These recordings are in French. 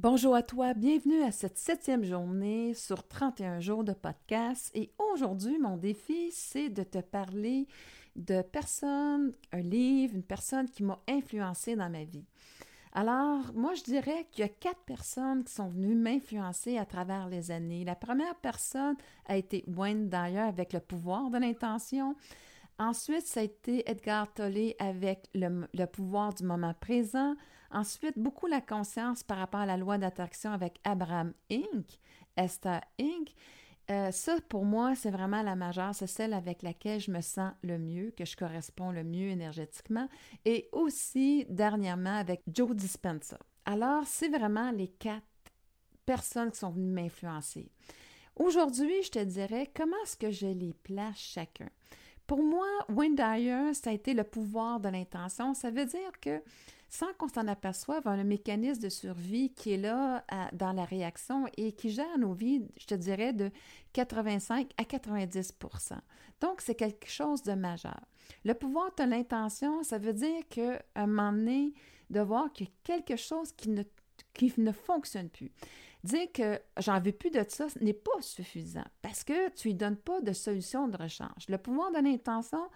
Bonjour à toi, bienvenue à cette septième journée sur 31 jours de podcast. Et aujourd'hui, mon défi, c'est de te parler de personnes, un livre, une personne qui m'a influencé dans ma vie. Alors, moi, je dirais qu'il y a quatre personnes qui sont venues m'influencer à travers les années. La première personne a été Wayne Dyer avec le pouvoir de l'intention. Ensuite, ça a été Edgar Tolle avec le, pouvoir du moment présent. Ensuite, beaucoup la conscience par rapport à la loi d'attraction avec Abraham Inc., Esther Inc. Euh, ça, pour moi, c'est vraiment la majeure. C'est celle avec laquelle je me sens le mieux, que je corresponds le mieux énergétiquement. Et aussi, dernièrement, avec Joe Dispenza. Alors, c'est vraiment les quatre personnes qui sont venues m'influencer. Aujourd'hui, je te dirais comment est-ce que je les place chacun? Pour moi, Dyer, ça a été le pouvoir de l'intention. Ça veut dire que sans qu'on s'en aperçoive, on un mécanisme de survie qui est là dans la réaction et qui gère nos vies, je te dirais, de 85 à 90% Donc, c'est quelque chose de majeur. Le pouvoir de l'intention, ça veut dire qu'à un moment donné, de voir qu'il y a quelque chose qui ne, qui ne fonctionne plus. Dire que j'en veux plus de ça n'est pas suffisant parce que tu lui donnes pas de solution de rechange. Le pouvoir de l'intention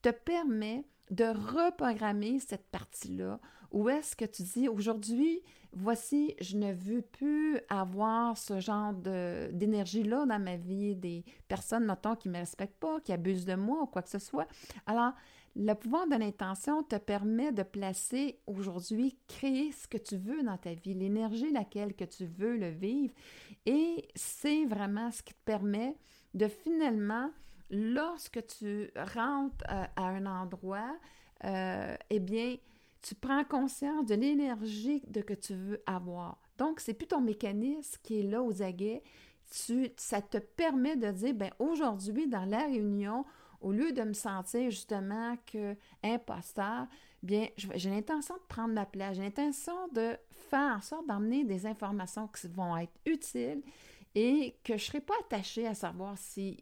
te permet de reprogrammer cette partie-là où est-ce que tu dis aujourd'hui, voici, je ne veux plus avoir ce genre d'énergie-là dans ma vie, des personnes, mettons, qui ne me respectent pas, qui abusent de moi ou quoi que ce soit. Alors, le pouvoir de l'intention te permet de placer aujourd'hui, créer ce que tu veux dans ta vie, l'énergie laquelle que tu veux le vivre. Et c'est vraiment ce qui te permet de finalement, lorsque tu rentres euh, à, un endroit, euh, eh bien, tu prends conscience de l'énergie de que tu veux avoir. Donc, c'est plus ton mécanisme qui est là aux aguets. Ça te permet de dire, ben aujourd'hui, dans la réunion, au lieu de me sentir justement que imposteur, bien, j'ai l'intention de prendre ma place, j'ai l'intention de faire en sorte d'emmener des informations qui vont être utiles et que je ne serai pas attachée à savoir si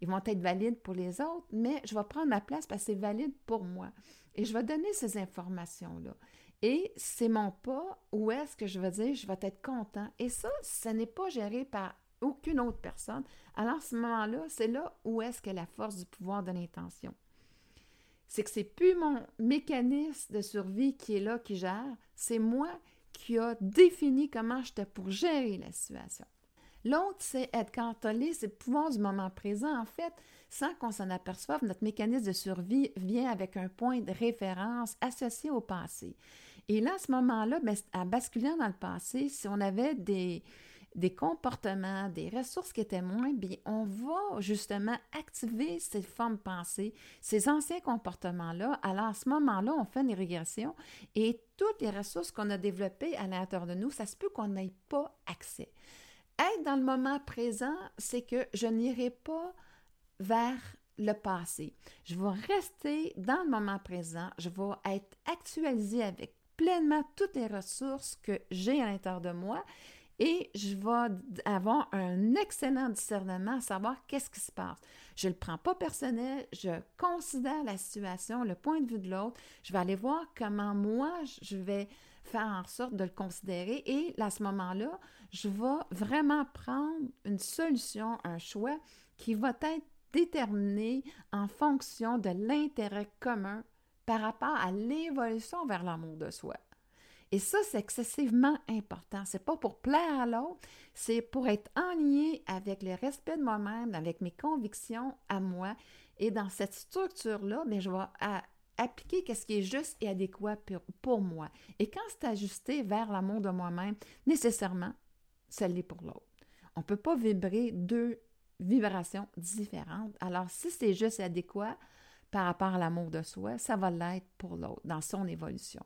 ils, vont être valides pour les autres, mais je vais prendre ma place parce que c'est valide pour moi. Et je vais donner ces informations-là. Et c'est mon pas où est-ce que je vais dire je vais être content. Et ça, ce n'est pas géré par aucune autre personne. Alors, à ce moment-là, c'est là où est-ce que la force du pouvoir de l'intention. C'est que c'est plus mon mécanisme de survie qui est là, qui gère, c'est moi qui a défini comment j'étais pour gérer la situation. L'autre, c'est Edgar Tolle, c'est le pouvoir du moment présent. En fait, sans qu'on s'en aperçoive, notre mécanisme de survie vient avec un point de référence associé au passé. Et là, à ce moment-là, ben, à basculer dans le passé, si on avait des, des comportements, des ressources qui étaient moins, bien, on va justement activer ces formes pensées, ces anciens comportements-là. Alors, à ce moment-là, on fait une régression et toutes les ressources qu'on a développées à l'intérieur de nous, ça se peut qu'on n'ait pas accès. Être dans le moment présent, c'est que je n'irai pas vers le passé. Je vais rester dans le moment présent. Je vais être actualisé avec pleinement toutes les ressources que j'ai à l'intérieur de moi et je vais avoir un excellent discernement à savoir qu'est-ce qui se passe. Je ne le prends pas personnel, je considère la situation, le point de vue de l'autre, je vais aller voir comment moi je vais faire en sorte de le considérer et à ce moment-là, je vais vraiment prendre une solution, un choix qui va être déterminé en fonction de l'intérêt commun par rapport à l'évolution vers l'amour de soi. Et ça, c'est excessivement important. C'est pas pour plaire à l'autre, c'est pour être en lien avec le respect de moi-même, avec mes convictions à moi. Et dans cette structure-là, mais je vais appliquer ce qui est juste et adéquat pour, moi. Et quand c'est ajusté vers l'amour de moi-même, nécessairement, ça l'est pour l'autre. On ne peut pas vibrer deux vibrations différentes. Alors, si c'est juste et adéquat par rapport à l'amour de soi, ça va l'être pour l'autre dans son évolution.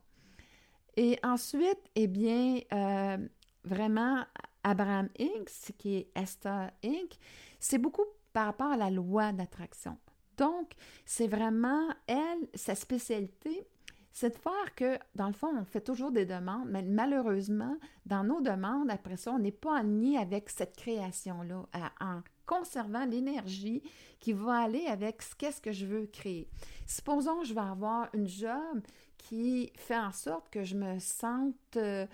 Et ensuite, eh bien, euh, vraiment, Abraham Inc., qui est Esther Inc., c'est beaucoup par rapport à la loi d'attraction. Donc, c'est vraiment, elle, sa spécialité, c'est de faire que, dans le fond, on fait toujours des demandes, mais malheureusement, dans nos demandes, après ça, on n'est pas aligné avec cette création-là, en conservant l'énergie qui va aller avec ce qu'est-ce que je veux créer. Supposons que je vais avoir une job qui fait en sorte que je me sente euh,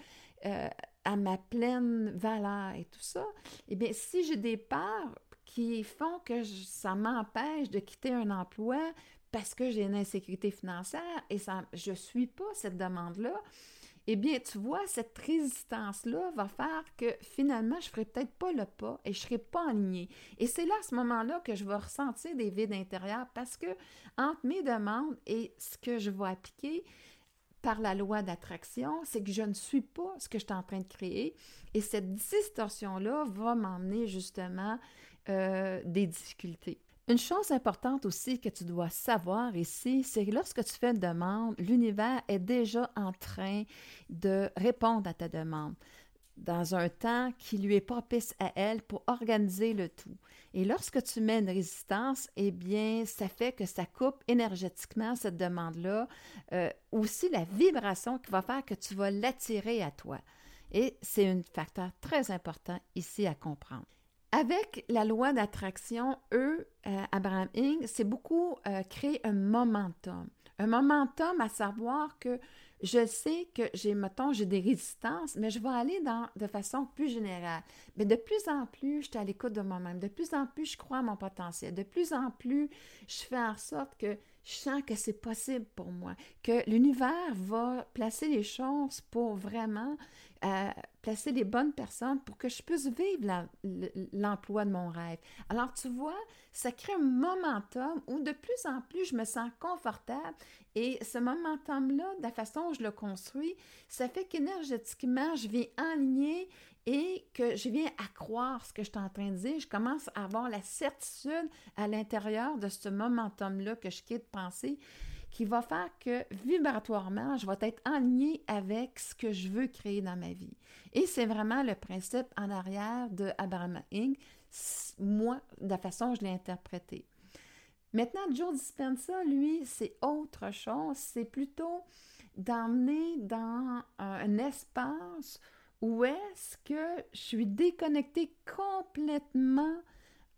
euh, à ma pleine valeur et tout ça, eh bien, si j'ai des peurs qui font que ça m'empêche de quitter un emploi parce que j'ai une insécurité financière et ça, je ne suis pas cette demande-là, eh bien, tu vois, cette résistance-là va faire que finalement, je ne ferai peut-être pas le pas et je ne serai pas alignée. Et c'est là, à ce moment-là, que je vais ressentir des vides intérieurs parce que entre mes demandes et ce que je vais appliquer, par la loi d'attraction, c'est que je ne suis pas ce que je suis en train de créer. Et cette distorsion-là va m'emmener justement euh, des difficultés. Une chose importante aussi que tu dois savoir ici, c'est que lorsque tu fais une demande, l'univers est déjà en train de répondre à ta demande dans un temps qui lui est propice à elle pour organiser le tout. Et lorsque tu mets une résistance, eh bien, ça fait que ça coupe énergétiquement cette demande-là. Euh, aussi, la vibration qui va faire que tu vas l'attirer à toi. Et c'est un facteur très important ici à comprendre. Avec la loi d'attraction, eux, euh, Abraham Ing, c'est beaucoup euh, créer un momentum. Un momentum à savoir que je sais que j'ai, mettons, j'ai des résistances, mais je vais aller dans, de façon plus générale. Mais de plus en plus, je suis à l'écoute de moi-même. De plus en plus, je crois à mon potentiel. De plus en plus, je fais en sorte que je sens que c'est possible pour moi, que l'univers va placer les choses pour vraiment euh, placer les bonnes personnes pour que je puisse vivre l'emploi de mon rêve. Alors, tu vois, ça crée un momentum où de plus en plus je me sens confortable et ce momentum-là, de la façon dont je le construis, ça fait qu'énergétiquement, je viens enligner et que je viens à croire ce que je suis en train de dire. Je commence à avoir la certitude à l'intérieur de ce momentum-là que je quitte penser qui va faire que vibratoirement, je vais être aligné avec ce que je veux créer dans ma vie. Et c'est vraiment le principe en arrière de Abraham Inc., moi, de la façon dont je l'ai interprété. Maintenant, Joe Dispenza, lui, c'est autre chose. C'est plutôt d'emmener dans un espace où est-ce que je suis déconnectée complètement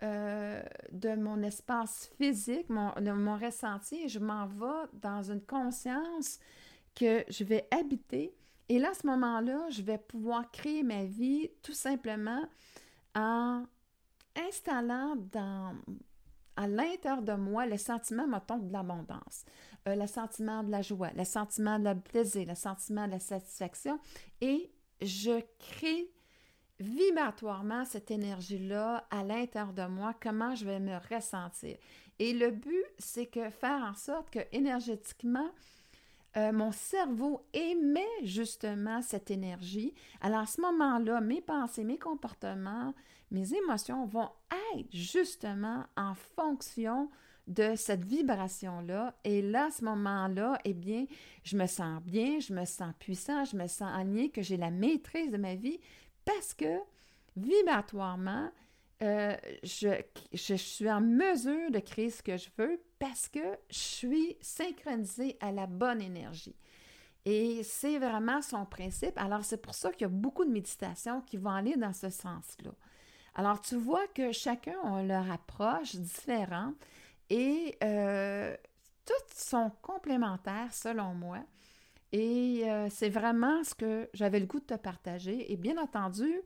euh, de mon espace physique, mon, de mon ressenti, et je m'en vais dans une conscience que je vais habiter. Et là, à ce moment-là, je vais pouvoir créer ma vie tout simplement en installant dans, à l'intérieur de moi le sentiment, mettons, de l'abondance, euh, le sentiment de la joie, le sentiment de la plaisir, le sentiment de la satisfaction. Et je crée vibratoirement cette énergie-là à l'intérieur de moi, comment je vais me ressentir. Et le but, c'est que faire en sorte que énergétiquement, euh, mon cerveau émet justement cette énergie. Alors à ce moment-là, mes pensées, mes comportements, mes émotions vont être justement en fonction de cette vibration-là. Et là, à ce moment-là, eh bien, je me sens bien, je me sens puissant, je me sens aligné, que j'ai la maîtrise de ma vie, parce que vibratoirement, euh, je, suis en mesure de créer ce que je veux parce que je suis synchronisée à la bonne énergie. Et c'est vraiment son principe. Alors, c'est pour ça qu'il y a beaucoup de méditations qui vont aller dans ce sens-là. Alors, tu vois que chacun a leur approche différente et euh, toutes sont complémentaires selon moi. Et euh, c'est vraiment ce que j'avais le goût de te partager. Et bien entendu,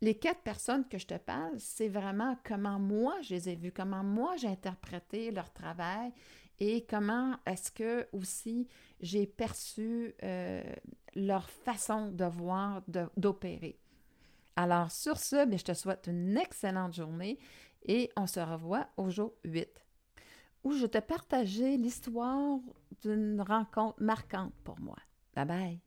les quatre personnes que je te parle, c'est vraiment comment moi je les ai vues, comment moi j'ai interprété leur travail et comment est-ce que aussi j'ai perçu euh, leur façon de voir, d'opérer. Alors sur ce, je te souhaite une excellente journée et on se revoit au jour 8 où je te partageais l'histoire d'une rencontre marquante pour moi. Bye bye.